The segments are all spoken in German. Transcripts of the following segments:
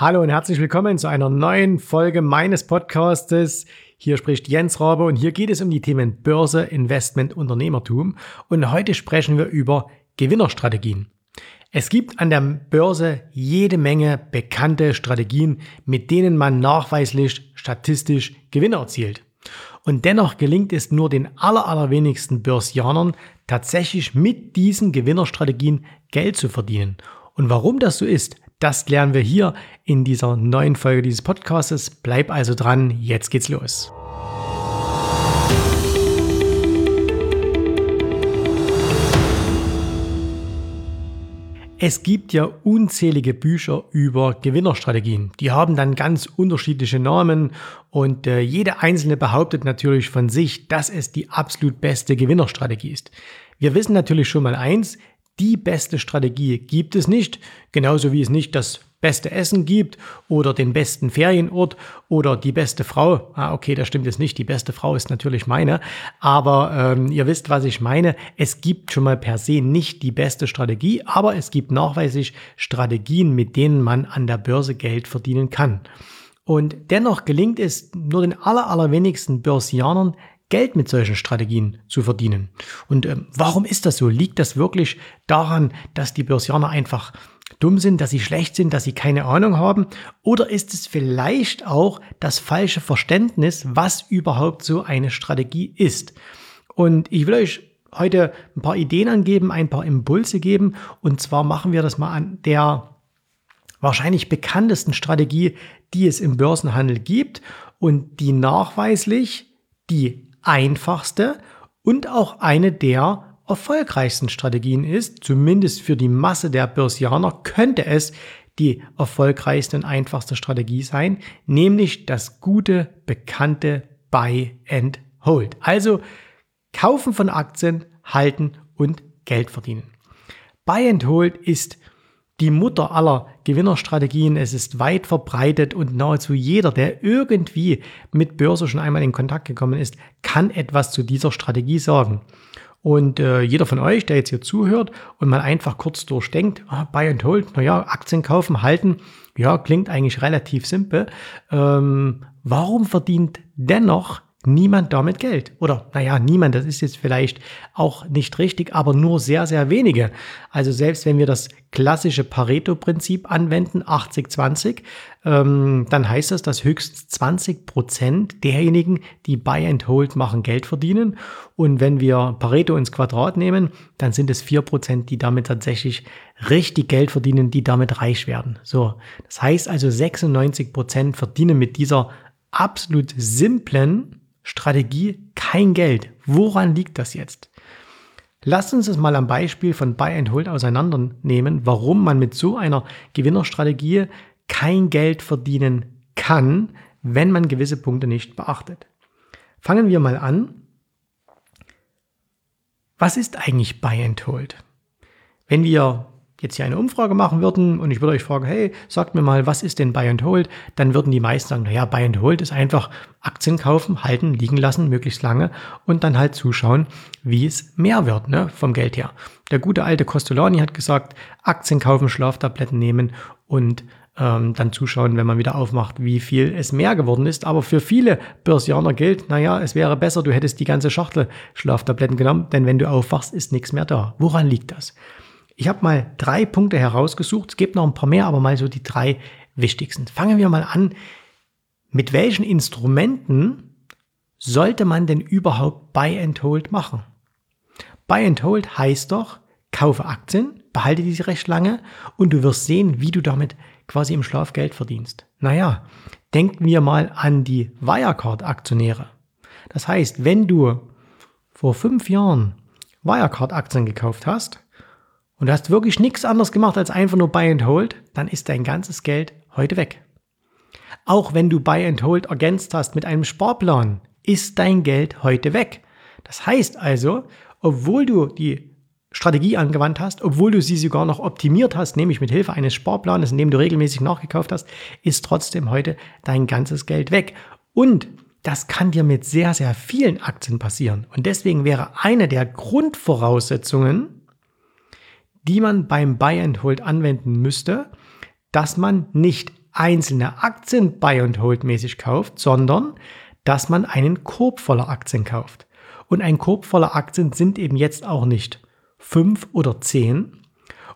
Hallo und herzlich willkommen zu einer neuen Folge meines Podcastes. Hier spricht Jens Rabe und hier geht es um die Themen Börse, Investment, Unternehmertum. Und heute sprechen wir über Gewinnerstrategien. Es gibt an der Börse jede Menge bekannte Strategien, mit denen man nachweislich statistisch Gewinne erzielt. Und dennoch gelingt es nur den aller, allerwenigsten Börsianern tatsächlich mit diesen Gewinnerstrategien Geld zu verdienen. Und warum das so ist, das klären wir hier in dieser neuen Folge dieses Podcasts. Bleib also dran, jetzt geht's los. Es gibt ja unzählige Bücher über Gewinnerstrategien. Die haben dann ganz unterschiedliche Namen und äh, jede einzelne behauptet natürlich von sich, dass es die absolut beste Gewinnerstrategie ist. Wir wissen natürlich schon mal eins, die beste Strategie gibt es nicht, genauso wie es nicht das beste Essen gibt oder den besten Ferienort oder die beste Frau. Ah, okay, das stimmt jetzt nicht. Die beste Frau ist natürlich meine. Aber ähm, ihr wisst, was ich meine. Es gibt schon mal per se nicht die beste Strategie, aber es gibt nachweislich Strategien, mit denen man an der Börse Geld verdienen kann. Und dennoch gelingt es nur den aller, allerwenigsten Börsianern, Geld mit solchen Strategien zu verdienen. Und ähm, warum ist das so? Liegt das wirklich daran, dass die Börsianer einfach dumm sind, dass sie schlecht sind, dass sie keine Ahnung haben? Oder ist es vielleicht auch das falsche Verständnis, was überhaupt so eine Strategie ist? Und ich will euch heute ein paar Ideen angeben, ein paar Impulse geben. Und zwar machen wir das mal an der wahrscheinlich bekanntesten Strategie, die es im Börsenhandel gibt und die nachweislich die einfachste und auch eine der erfolgreichsten Strategien ist, zumindest für die Masse der Börsianer, könnte es die erfolgreichste und einfachste Strategie sein, nämlich das gute, bekannte Buy and Hold. Also kaufen von Aktien, halten und Geld verdienen. Buy and Hold ist die Mutter aller Gewinnerstrategien. Es ist weit verbreitet und nahezu jeder, der irgendwie mit Börse schon einmal in Kontakt gekommen ist, kann etwas zu dieser Strategie sagen. Und äh, jeder von euch, der jetzt hier zuhört und mal einfach kurz durchdenkt, ah, Buy and Hold, naja, Aktien kaufen, halten, ja, klingt eigentlich relativ simpel. Ähm, warum verdient dennoch niemand damit Geld. Oder naja, niemand, das ist jetzt vielleicht auch nicht richtig, aber nur sehr, sehr wenige. Also selbst wenn wir das klassische Pareto-Prinzip anwenden, 80-20, ähm, dann heißt das, dass höchstens 20 Prozent derjenigen, die Buy and Hold machen, Geld verdienen. Und wenn wir Pareto ins Quadrat nehmen, dann sind es 4 Prozent, die damit tatsächlich richtig Geld verdienen, die damit reich werden. So. Das heißt also 96 Prozent verdienen mit dieser absolut simplen Strategie kein Geld. Woran liegt das jetzt? Lasst uns es mal am Beispiel von Buy and Hold auseinandernehmen, warum man mit so einer Gewinnerstrategie kein Geld verdienen kann, wenn man gewisse Punkte nicht beachtet. Fangen wir mal an. Was ist eigentlich Buy and Hold? Wenn wir jetzt hier eine Umfrage machen würden und ich würde euch fragen, hey, sagt mir mal, was ist denn Buy and Hold? Dann würden die meisten sagen, naja, Buy and Hold ist einfach Aktien kaufen, halten, liegen lassen, möglichst lange und dann halt zuschauen, wie es mehr wird, ne, vom Geld her. Der gute alte Costolani hat gesagt, Aktien kaufen, Schlaftabletten nehmen und ähm, dann zuschauen, wenn man wieder aufmacht, wie viel es mehr geworden ist. Aber für viele Börsianer gilt, naja, es wäre besser, du hättest die ganze Schachtel Schlaftabletten genommen, denn wenn du aufwachst, ist nichts mehr da. Woran liegt das? Ich habe mal drei Punkte herausgesucht. Es gibt noch ein paar mehr, aber mal so die drei wichtigsten. Fangen wir mal an. Mit welchen Instrumenten sollte man denn überhaupt Buy and Hold machen? Buy and Hold heißt doch, kaufe Aktien, behalte diese recht lange und du wirst sehen, wie du damit quasi im Schlaf Geld verdienst. Naja, denken wir mal an die Wirecard-Aktionäre. Das heißt, wenn du vor fünf Jahren Wirecard-Aktien gekauft hast, und du hast wirklich nichts anderes gemacht als einfach nur Buy and Hold, dann ist dein ganzes Geld heute weg. Auch wenn du Buy and Hold ergänzt hast mit einem Sparplan, ist dein Geld heute weg. Das heißt also, obwohl du die Strategie angewandt hast, obwohl du sie sogar noch optimiert hast, nämlich mit Hilfe eines Sparplanes, in dem du regelmäßig nachgekauft hast, ist trotzdem heute dein ganzes Geld weg. Und das kann dir mit sehr, sehr vielen Aktien passieren. Und deswegen wäre eine der Grundvoraussetzungen, die man beim Buy and Hold anwenden müsste, dass man nicht einzelne Aktien Buy and Hold mäßig kauft, sondern dass man einen Korb voller Aktien kauft. Und ein Korb voller Aktien sind eben jetzt auch nicht fünf oder zehn.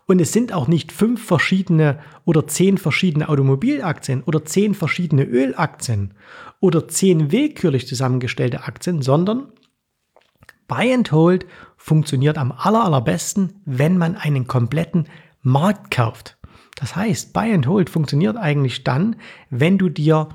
Und es sind auch nicht fünf verschiedene oder zehn verschiedene Automobilaktien oder zehn verschiedene Ölaktien oder zehn willkürlich zusammengestellte Aktien, sondern Buy and Hold funktioniert am aller, allerbesten, wenn man einen kompletten Markt kauft. Das heißt, Buy and Hold funktioniert eigentlich dann, wenn du dir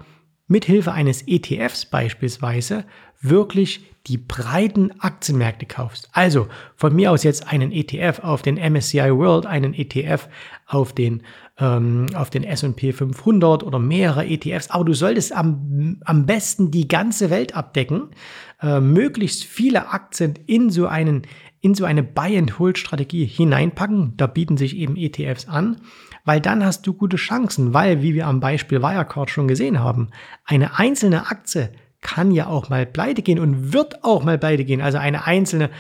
mithilfe eines ETFs beispielsweise wirklich die breiten Aktienmärkte kaufst. Also von mir aus jetzt einen ETF auf den MSCI World, einen ETF auf den, ähm, auf den S&P 500 oder mehrere ETFs. Aber du solltest am, am besten die ganze Welt abdecken, äh, möglichst viele Aktien in so einen in so eine Buy-and-Hold-Strategie hineinpacken. Da bieten sich eben ETFs an, weil dann hast du gute Chancen, weil, wie wir am Beispiel Wirecard schon gesehen haben, eine einzelne Aktie kann ja auch mal pleite gehen und wird auch mal pleite gehen. Also eine einzelne,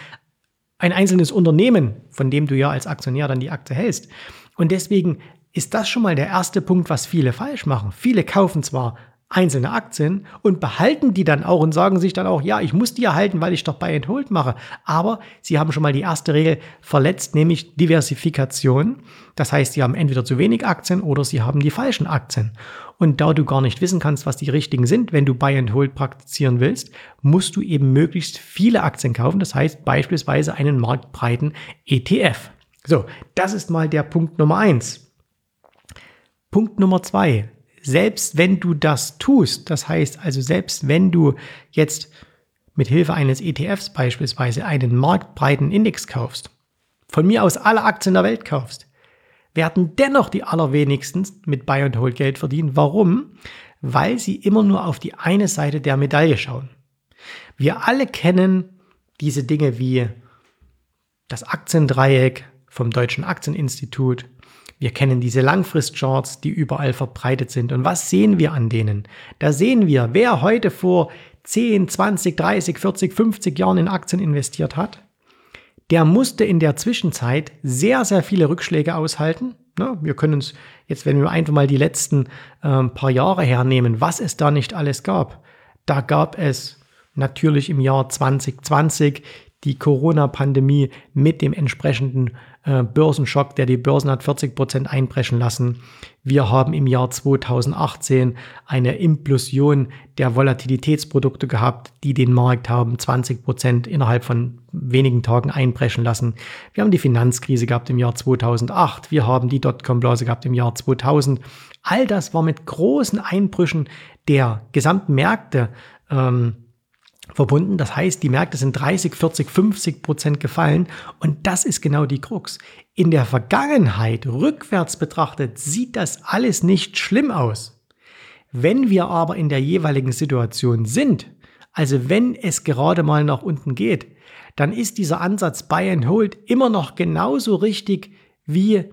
ein einzelnes Unternehmen, von dem du ja als Aktionär dann die Aktie hältst. Und deswegen ist das schon mal der erste Punkt, was viele falsch machen. Viele kaufen zwar einzelne Aktien und behalten die dann auch und sagen sich dann auch, ja, ich muss die erhalten, weil ich doch Buy and Hold mache. Aber sie haben schon mal die erste Regel verletzt, nämlich Diversifikation. Das heißt, sie haben entweder zu wenig Aktien oder sie haben die falschen Aktien. Und da du gar nicht wissen kannst, was die richtigen sind, wenn du Buy and Hold praktizieren willst, musst du eben möglichst viele Aktien kaufen. Das heißt beispielsweise einen marktbreiten ETF. So, das ist mal der Punkt Nummer eins. Punkt Nummer zwei selbst wenn du das tust, das heißt also selbst wenn du jetzt mit Hilfe eines ETFs beispielsweise einen marktbreiten Index kaufst, von mir aus alle Aktien der Welt kaufst, werden dennoch die allerwenigsten mit Buy and Hold Geld verdienen. Warum? Weil sie immer nur auf die eine Seite der Medaille schauen. Wir alle kennen diese Dinge wie das Aktiendreieck vom Deutschen Aktieninstitut, wir kennen diese Langfristcharts, die überall verbreitet sind. Und was sehen wir an denen? Da sehen wir, wer heute vor 10, 20, 30, 40, 50 Jahren in Aktien investiert hat, der musste in der Zwischenzeit sehr, sehr viele Rückschläge aushalten. Wir können uns jetzt, wenn wir einfach mal die letzten äh, paar Jahre hernehmen, was es da nicht alles gab. Da gab es natürlich im Jahr 2020 die Corona-Pandemie mit dem entsprechenden äh, Börsenschock, der die Börsen hat 40 Prozent einbrechen lassen. Wir haben im Jahr 2018 eine Implosion der Volatilitätsprodukte gehabt, die den Markt haben 20 Prozent innerhalb von wenigen Tagen einbrechen lassen. Wir haben die Finanzkrise gehabt im Jahr 2008. Wir haben die Dotcom-Blase gehabt im Jahr 2000. All das war mit großen Einbrüchen der gesamten Märkte ähm, verbunden. Das heißt, die Märkte sind 30, 40, 50 Prozent gefallen. Und das ist genau die Krux. In der Vergangenheit, rückwärts betrachtet, sieht das alles nicht schlimm aus. Wenn wir aber in der jeweiligen Situation sind, also wenn es gerade mal nach unten geht, dann ist dieser Ansatz Buy and Hold immer noch genauso richtig wie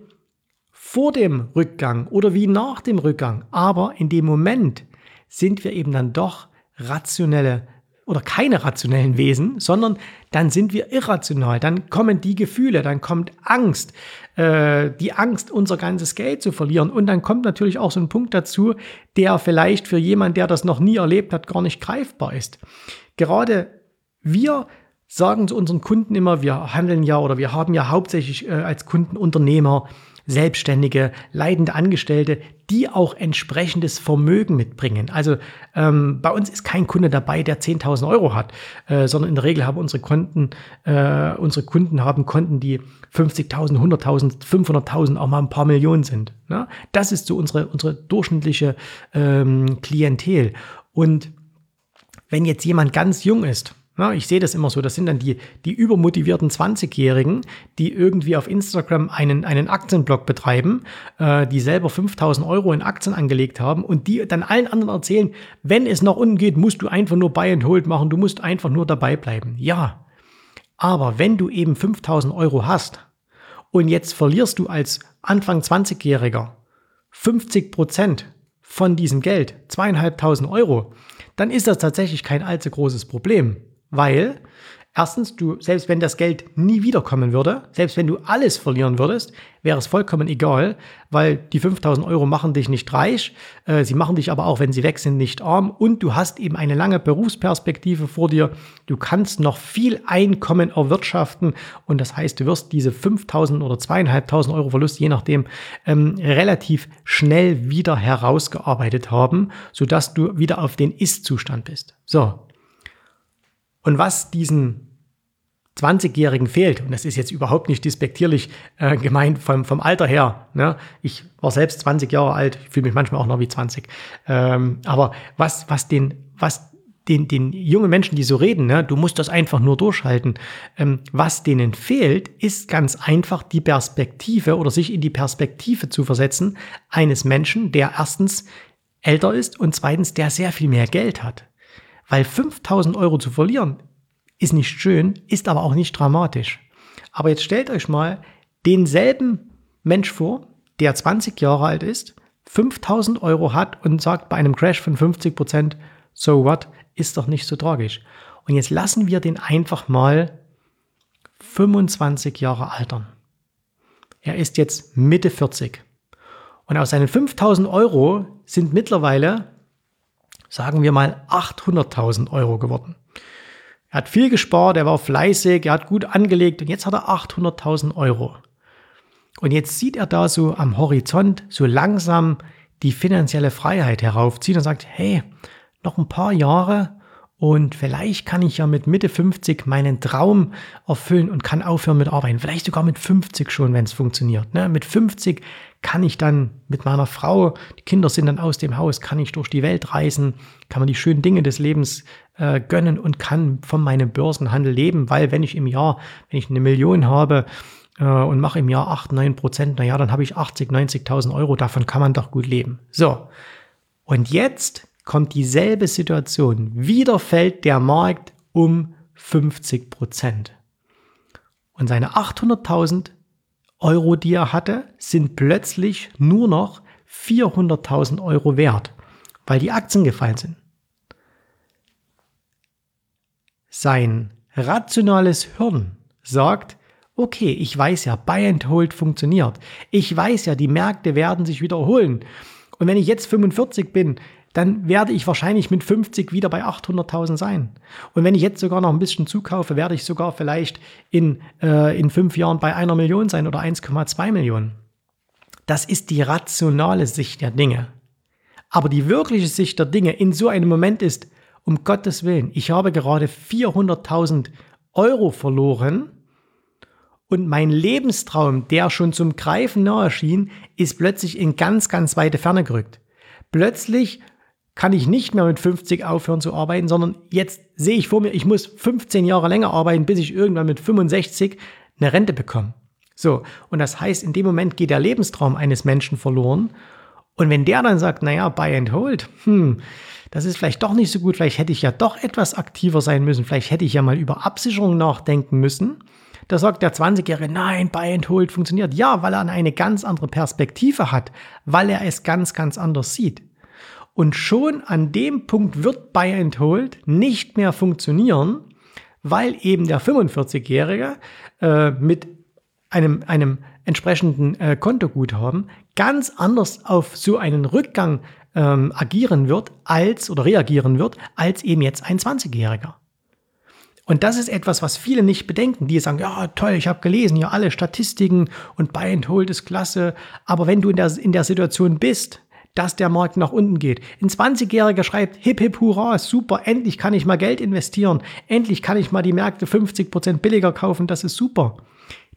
vor dem Rückgang oder wie nach dem Rückgang. Aber in dem Moment sind wir eben dann doch rationelle oder keine rationellen Wesen, sondern dann sind wir irrational. Dann kommen die Gefühle, dann kommt Angst, äh, die Angst, unser ganzes Geld zu verlieren. Und dann kommt natürlich auch so ein Punkt dazu, der vielleicht für jemand, der das noch nie erlebt hat, gar nicht greifbar ist. Gerade wir sagen zu unseren Kunden immer, wir handeln ja oder wir haben ja hauptsächlich äh, als Kunden Unternehmer, Selbstständige, leidende Angestellte, die auch entsprechendes Vermögen mitbringen. Also ähm, bei uns ist kein Kunde dabei, der 10.000 Euro hat, äh, sondern in der Regel haben unsere Konten, äh, unsere Kunden haben Konten, die 50.000, 100.000, 500.000, auch mal ein paar Millionen sind. Ne? Das ist so unsere, unsere durchschnittliche ähm, Klientel. Und wenn jetzt jemand ganz jung ist, na, ich sehe das immer so. Das sind dann die, die übermotivierten 20-Jährigen, die irgendwie auf Instagram einen, einen Aktienblog betreiben, äh, die selber 5000 Euro in Aktien angelegt haben und die dann allen anderen erzählen, wenn es nach unten geht, musst du einfach nur Buy and Hold machen, du musst einfach nur dabei bleiben. Ja, aber wenn du eben 5000 Euro hast und jetzt verlierst du als Anfang 20-Jähriger 50 Prozent von diesem Geld, zweieinhalbtausend Euro, dann ist das tatsächlich kein allzu großes Problem weil Erstens, du, selbst wenn das Geld nie wiederkommen würde, selbst wenn du alles verlieren würdest, wäre es vollkommen egal, weil die 5000 Euro machen dich nicht reich, äh, sie machen dich aber auch, wenn sie weg sind, nicht arm und du hast eben eine lange Berufsperspektive vor dir. Du kannst noch viel Einkommen erwirtschaften und das heißt, du wirst diese 5000 oder 2500 Euro Verlust, je nachdem, ähm, relativ schnell wieder herausgearbeitet haben, sodass du wieder auf den Ist-Zustand bist. So, und was diesen 20-Jährigen fehlt, und das ist jetzt überhaupt nicht despektierlich äh, gemeint vom, vom Alter her, ne? ich war selbst 20 Jahre alt, fühle mich manchmal auch noch wie 20, ähm, aber was, was den, was den, den jungen Menschen, die so reden, ne, du musst das einfach nur durchhalten. Ähm, was denen fehlt, ist ganz einfach die Perspektive oder sich in die Perspektive zu versetzen eines Menschen, der erstens älter ist und zweitens, der sehr viel mehr Geld hat. Weil 5000 Euro zu verlieren ist nicht schön, ist aber auch nicht dramatisch. Aber jetzt stellt euch mal denselben Mensch vor, der 20 Jahre alt ist, 5000 Euro hat und sagt bei einem Crash von 50 Prozent, so what, ist doch nicht so tragisch. Und jetzt lassen wir den einfach mal 25 Jahre altern. Er ist jetzt Mitte 40. Und aus seinen 5000 Euro sind mittlerweile sagen wir mal 800.000 Euro geworden. Er hat viel gespart, er war fleißig, er hat gut angelegt und jetzt hat er 800.000 Euro. Und jetzt sieht er da so am Horizont so langsam die finanzielle Freiheit heraufziehen und sagt, hey, noch ein paar Jahre und vielleicht kann ich ja mit Mitte 50 meinen Traum erfüllen und kann aufhören mit Arbeiten. Vielleicht sogar mit 50 schon, wenn es funktioniert. Ne? Mit 50 kann ich dann mit meiner Frau, die Kinder sind dann aus dem Haus, kann ich durch die Welt reisen, kann man die schönen Dinge des Lebens äh, gönnen und kann von meinem Börsenhandel leben, weil wenn ich im Jahr, wenn ich eine Million habe, äh, und mache im Jahr 8, 9 Prozent, naja, dann habe ich 80, 90.000 Euro, davon kann man doch gut leben. So, und jetzt kommt dieselbe Situation. Wieder fällt der Markt um 50 Prozent. Und seine 800.000 Euro, die er hatte, sind plötzlich nur noch 400.000 Euro wert, weil die Aktien gefallen sind. Sein rationales Hirn sagt, okay, ich weiß ja, Buy and Hold funktioniert. Ich weiß ja, die Märkte werden sich wiederholen. Und wenn ich jetzt 45 bin, dann werde ich wahrscheinlich mit 50 wieder bei 800.000 sein. Und wenn ich jetzt sogar noch ein bisschen zukaufe, werde ich sogar vielleicht in, äh, in fünf Jahren bei einer Million sein oder 1,2 Millionen. Das ist die rationale Sicht der Dinge. Aber die wirkliche Sicht der Dinge in so einem Moment ist, um Gottes Willen, ich habe gerade 400.000 Euro verloren und mein Lebenstraum, der schon zum Greifen nahe schien, ist plötzlich in ganz, ganz weite Ferne gerückt. Plötzlich kann ich nicht mehr mit 50 aufhören zu arbeiten, sondern jetzt sehe ich vor mir, ich muss 15 Jahre länger arbeiten, bis ich irgendwann mit 65 eine Rente bekomme. So, und das heißt, in dem Moment geht der Lebenstraum eines Menschen verloren. Und wenn der dann sagt, naja, buy and hold, hm, das ist vielleicht doch nicht so gut, vielleicht hätte ich ja doch etwas aktiver sein müssen, vielleicht hätte ich ja mal über Absicherung nachdenken müssen. Da sagt der 20-Jährige, nein, buy and hold funktioniert. Ja, weil er eine ganz andere Perspektive hat, weil er es ganz, ganz anders sieht. Und schon an dem Punkt wird Buy and Hold nicht mehr funktionieren, weil eben der 45-Jährige äh, mit einem, einem entsprechenden äh, Kontoguthaben ganz anders auf so einen Rückgang ähm, agieren wird als oder reagieren wird, als eben jetzt ein 20-Jähriger. Und das ist etwas, was viele nicht bedenken. Die sagen, ja, toll, ich habe gelesen, ja, alle Statistiken und Buy and Hold ist klasse. Aber wenn du in der, in der Situation bist, dass der Markt nach unten geht. Ein 20-Jähriger schreibt, hip hip hurra, super, endlich kann ich mal Geld investieren, endlich kann ich mal die Märkte 50 Prozent billiger kaufen, das ist super.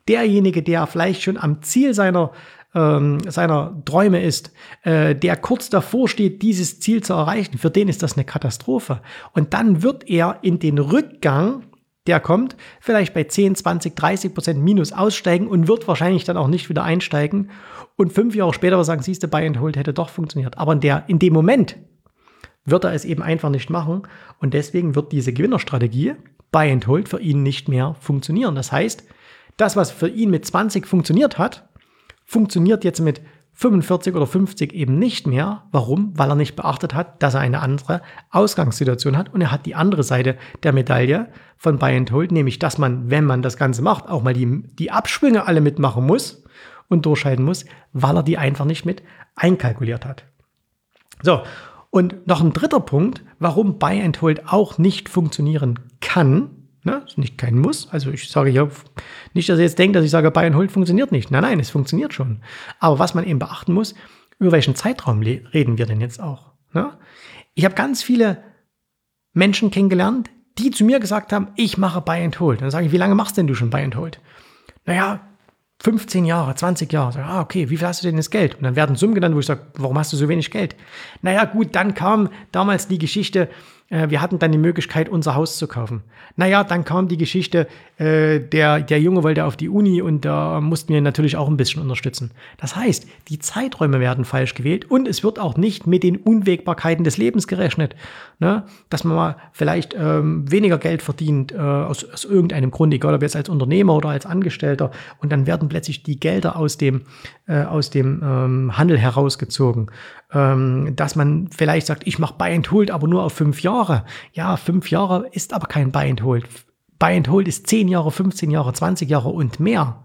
Derjenige, der vielleicht schon am Ziel seiner, ähm, seiner Träume ist, äh, der kurz davor steht, dieses Ziel zu erreichen, für den ist das eine Katastrophe. Und dann wird er in den Rückgang der kommt, vielleicht bei 10, 20, 30 Prozent Minus aussteigen und wird wahrscheinlich dann auch nicht wieder einsteigen. Und fünf Jahre später sagen, siehst du, Buy and Hold hätte doch funktioniert. Aber in, der, in dem Moment wird er es eben einfach nicht machen. Und deswegen wird diese Gewinnerstrategie Buy and Hold für ihn nicht mehr funktionieren. Das heißt, das, was für ihn mit 20 funktioniert hat, funktioniert jetzt mit 45 oder 50 eben nicht mehr. Warum? Weil er nicht beachtet hat, dass er eine andere Ausgangssituation hat und er hat die andere Seite der Medaille von Buy and Hold, nämlich dass man, wenn man das Ganze macht, auch mal die, die Abschwünge alle mitmachen muss und durchhalten muss, weil er die einfach nicht mit einkalkuliert hat. So, und noch ein dritter Punkt, warum Buy and Hold auch nicht funktionieren kann, Ne? Ist nicht kein Muss. Also ich sage ja nicht, dass ihr jetzt denkt, dass ich sage, Buy and Hold funktioniert nicht. Nein, nein, es funktioniert schon. Aber was man eben beachten muss, über welchen Zeitraum reden wir denn jetzt auch? Ne? Ich habe ganz viele Menschen kennengelernt, die zu mir gesagt haben, ich mache Buy and Hold. Dann sage ich, wie lange machst denn du schon Buy and Hold? Naja, 15 Jahre, 20 Jahre. Sag, ah, okay, wie viel hast du denn das Geld? Und dann werden Summen genannt, wo ich sage, warum hast du so wenig Geld? Naja, gut, dann kam damals die Geschichte, äh, wir hatten dann die Möglichkeit, unser Haus zu kaufen. Naja, dann kam die Geschichte, äh, der, der Junge wollte auf die Uni und da mussten wir natürlich auch ein bisschen unterstützen. Das heißt, die Zeiträume werden falsch gewählt und es wird auch nicht mit den Unwägbarkeiten des Lebens gerechnet. Ne? Dass man mal vielleicht ähm, weniger Geld verdient äh, aus, aus irgendeinem Grund, egal ob jetzt als Unternehmer oder als Angestellter, und dann werden plötzlich die Gelder aus dem, äh, aus dem ähm, Handel herausgezogen ähm, dass man vielleicht sagt, ich mache Buy and Hold, aber nur auf fünf Jahre. Ja, fünf Jahre ist aber kein Buy and Hold. Buy and Hold ist zehn Jahre, 15 Jahre, 20 Jahre und mehr.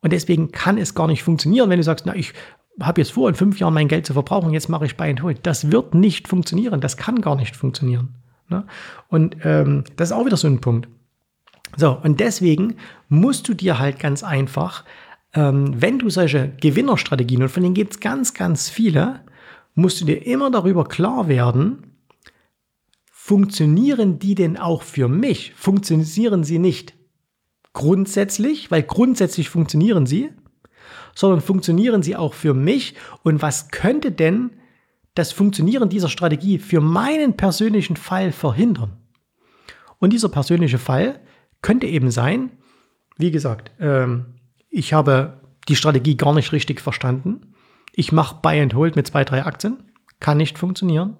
Und deswegen kann es gar nicht funktionieren, wenn du sagst, na, ich habe jetzt vor, in fünf Jahren mein Geld zu verbrauchen, jetzt mache ich Buy and Hold. Das wird nicht funktionieren. Das kann gar nicht funktionieren. Ne? Und ähm, das ist auch wieder so ein Punkt. So, und deswegen musst du dir halt ganz einfach, ähm, wenn du solche Gewinnerstrategien, und von denen gibt es ganz, ganz viele, musst du dir immer darüber klar werden, funktionieren die denn auch für mich? Funktionieren sie nicht grundsätzlich, weil grundsätzlich funktionieren sie, sondern funktionieren sie auch für mich? Und was könnte denn das Funktionieren dieser Strategie für meinen persönlichen Fall verhindern? Und dieser persönliche Fall könnte eben sein, wie gesagt, ähm, ich habe die Strategie gar nicht richtig verstanden. Ich mache Buy and Hold mit zwei, drei Aktien. Kann nicht funktionieren.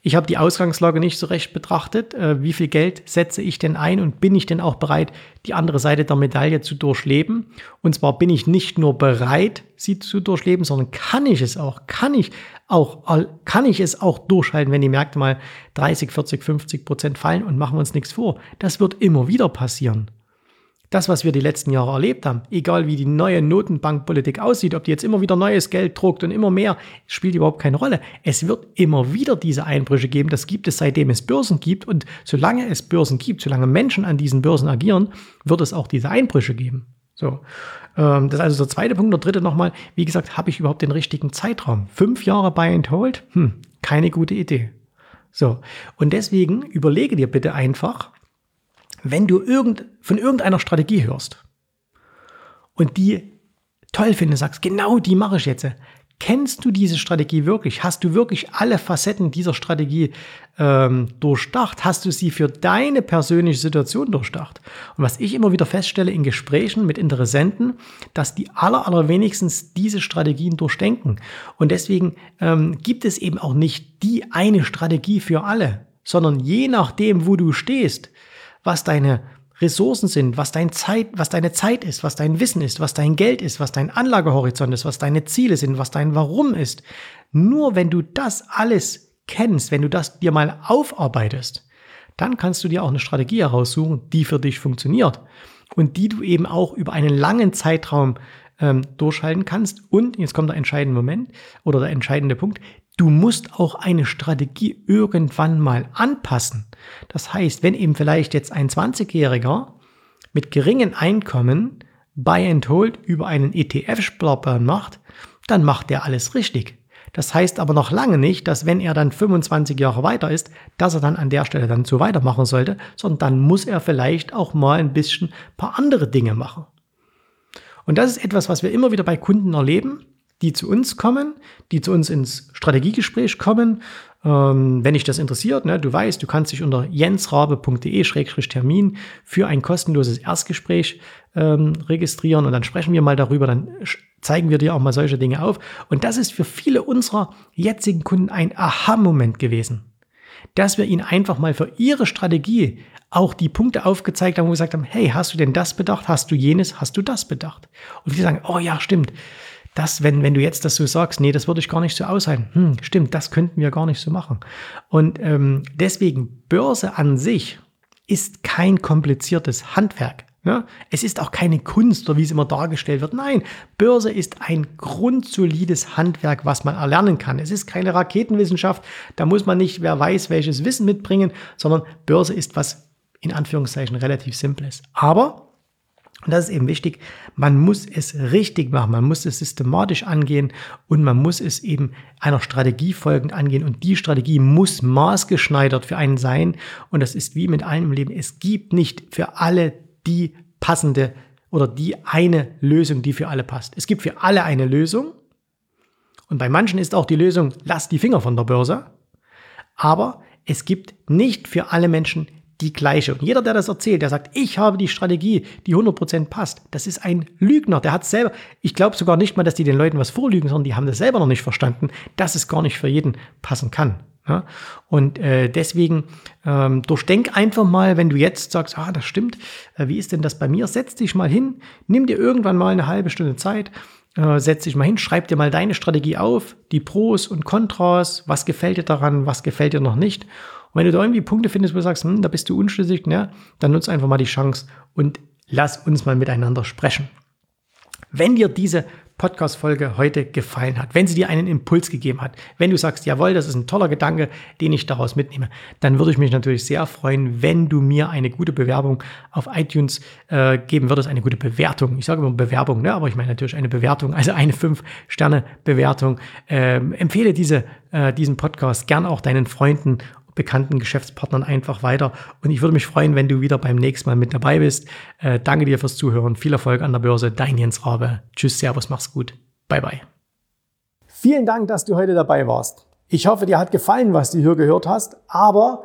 Ich habe die Ausgangslage nicht so recht betrachtet. Äh, wie viel Geld setze ich denn ein und bin ich denn auch bereit, die andere Seite der Medaille zu durchleben? Und zwar bin ich nicht nur bereit, sie zu durchleben, sondern kann ich es auch? Kann ich auch, kann ich es auch durchhalten, wenn die Märkte mal 30, 40, 50 Prozent fallen und machen wir uns nichts vor? Das wird immer wieder passieren das, was wir die letzten Jahre erlebt haben, egal wie die neue Notenbankpolitik aussieht, ob die jetzt immer wieder neues Geld druckt und immer mehr, spielt überhaupt keine Rolle. Es wird immer wieder diese Einbrüche geben. Das gibt es seitdem es Börsen gibt. Und solange es Börsen gibt, solange Menschen an diesen Börsen agieren, wird es auch diese Einbrüche geben. So, ähm, das ist also der zweite Punkt. Der dritte nochmal, wie gesagt, habe ich überhaupt den richtigen Zeitraum? Fünf Jahre Buy and Hold? Hm, keine gute Idee. So, und deswegen überlege dir bitte einfach, wenn du irgend, von irgendeiner Strategie hörst und die toll findest, sagst, genau die mache ich jetzt. Kennst du diese Strategie wirklich? Hast du wirklich alle Facetten dieser Strategie ähm, durchdacht? Hast du sie für deine persönliche Situation durchdacht? Und was ich immer wieder feststelle in Gesprächen mit Interessenten, dass die aller, allerwenigstens diese Strategien durchdenken. Und deswegen ähm, gibt es eben auch nicht die eine Strategie für alle, sondern je nachdem, wo du stehst, was deine Ressourcen sind, was, dein Zeit, was deine Zeit ist, was dein Wissen ist, was dein Geld ist, was dein Anlagehorizont ist, was deine Ziele sind, was dein Warum ist. Nur wenn du das alles kennst, wenn du das dir mal aufarbeitest, dann kannst du dir auch eine Strategie heraussuchen, die für dich funktioniert und die du eben auch über einen langen Zeitraum ähm, durchhalten kannst. Und jetzt kommt der entscheidende Moment oder der entscheidende Punkt, Du musst auch eine Strategie irgendwann mal anpassen. Das heißt, wenn eben vielleicht jetzt ein 20-Jähriger mit geringen Einkommen Buy and Hold über einen ETF-Sparplan macht, dann macht er alles richtig. Das heißt aber noch lange nicht, dass wenn er dann 25 Jahre weiter ist, dass er dann an der Stelle dann so weitermachen sollte, sondern dann muss er vielleicht auch mal ein bisschen paar andere Dinge machen. Und das ist etwas, was wir immer wieder bei Kunden erleben die zu uns kommen, die zu uns ins Strategiegespräch kommen. Ähm, wenn dich das interessiert, ne, du weißt, du kannst dich unter jensrabe.de-termin für ein kostenloses Erstgespräch ähm, registrieren und dann sprechen wir mal darüber, dann zeigen wir dir auch mal solche Dinge auf. Und das ist für viele unserer jetzigen Kunden ein Aha-Moment gewesen, dass wir ihnen einfach mal für ihre Strategie auch die Punkte aufgezeigt haben, wo wir gesagt haben, hey, hast du denn das bedacht? Hast du jenes? Hast du das bedacht? Und wir sagen, oh ja, stimmt das, wenn, wenn du jetzt das so sagst, nee, das würde ich gar nicht so aushalten. Hm, stimmt, das könnten wir gar nicht so machen. Und ähm, deswegen, Börse an sich ist kein kompliziertes Handwerk. Ja, es ist auch keine Kunst, oder wie es immer dargestellt wird. Nein, Börse ist ein grundsolides Handwerk, was man erlernen kann. Es ist keine Raketenwissenschaft, da muss man nicht, wer weiß, welches Wissen mitbringen, sondern Börse ist was in Anführungszeichen relativ Simples. Aber, und das ist eben wichtig, man muss es richtig machen, man muss es systematisch angehen und man muss es eben einer Strategie folgend angehen. Und die Strategie muss maßgeschneidert für einen sein. Und das ist wie mit allem im Leben. Es gibt nicht für alle die passende oder die eine Lösung, die für alle passt. Es gibt für alle eine Lösung. Und bei manchen ist auch die Lösung, lass die Finger von der Börse. Aber es gibt nicht für alle Menschen die gleiche. Und jeder, der das erzählt, der sagt, ich habe die Strategie, die 100% passt, das ist ein Lügner. Der hat selber, ich glaube sogar nicht mal, dass die den Leuten was vorlügen, sondern die haben das selber noch nicht verstanden, dass es gar nicht für jeden passen kann. Ja? Und äh, deswegen ähm, durchdenk einfach mal, wenn du jetzt sagst, ah, das stimmt, äh, wie ist denn das bei mir? Setz dich mal hin, nimm dir irgendwann mal eine halbe Stunde Zeit, äh, setz dich mal hin, schreib dir mal deine Strategie auf, die Pros und Kontras, was gefällt dir daran, was gefällt dir noch nicht. Und wenn du da irgendwie Punkte findest, wo du sagst, hm, da bist du unschlüssig, ne, dann nutz einfach mal die Chance und lass uns mal miteinander sprechen. Wenn dir diese Podcast-Folge heute gefallen hat, wenn sie dir einen Impuls gegeben hat, wenn du sagst, jawohl, das ist ein toller Gedanke, den ich daraus mitnehme, dann würde ich mich natürlich sehr freuen, wenn du mir eine gute Bewerbung auf iTunes äh, geben würdest, eine gute Bewertung. Ich sage immer Bewerbung, ne? aber ich meine natürlich eine Bewertung, also eine 5-Sterne-Bewertung. Ähm, empfehle diese, äh, diesen Podcast gern auch deinen Freunden bekannten Geschäftspartnern einfach weiter. Und ich würde mich freuen, wenn du wieder beim nächsten Mal mit dabei bist. Äh, danke dir fürs Zuhören. Viel Erfolg an der Börse. Dein Jens Rabe. Tschüss, Servus, mach's gut. Bye, bye. Vielen Dank, dass du heute dabei warst. Ich hoffe, dir hat gefallen, was du hier gehört hast, aber